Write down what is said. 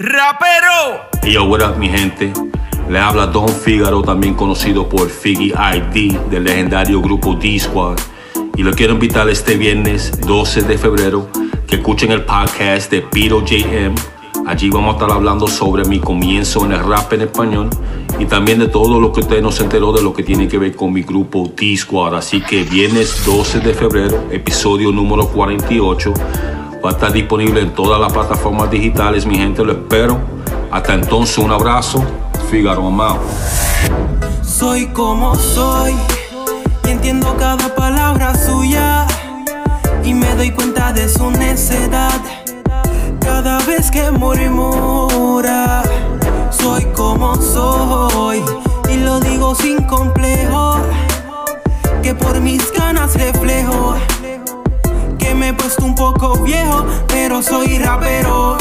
¡Rapero! Y yo, what mi gente? Le habla Don Figaro, también conocido por Figgy ID, del legendario grupo D-Squad. Y lo quiero invitar este viernes 12 de febrero que escuchen el podcast de Piro JM. Allí vamos a estar hablando sobre mi comienzo en el rap en español y también de todo lo que usted nos enteró de lo que tiene que ver con mi grupo D-Squad. Así que viernes 12 de febrero, episodio número 48. Va a estar disponible en todas las plataformas digitales, mi gente, lo espero. Hasta entonces, un abrazo. Figaro Amado. Soy como soy, y entiendo cada palabra suya y me doy cuenta de su necedad cada vez que murmura. Soy como soy y lo digo sin complejo, que por mis ganas reflejo poco viejo, pero soy rapero.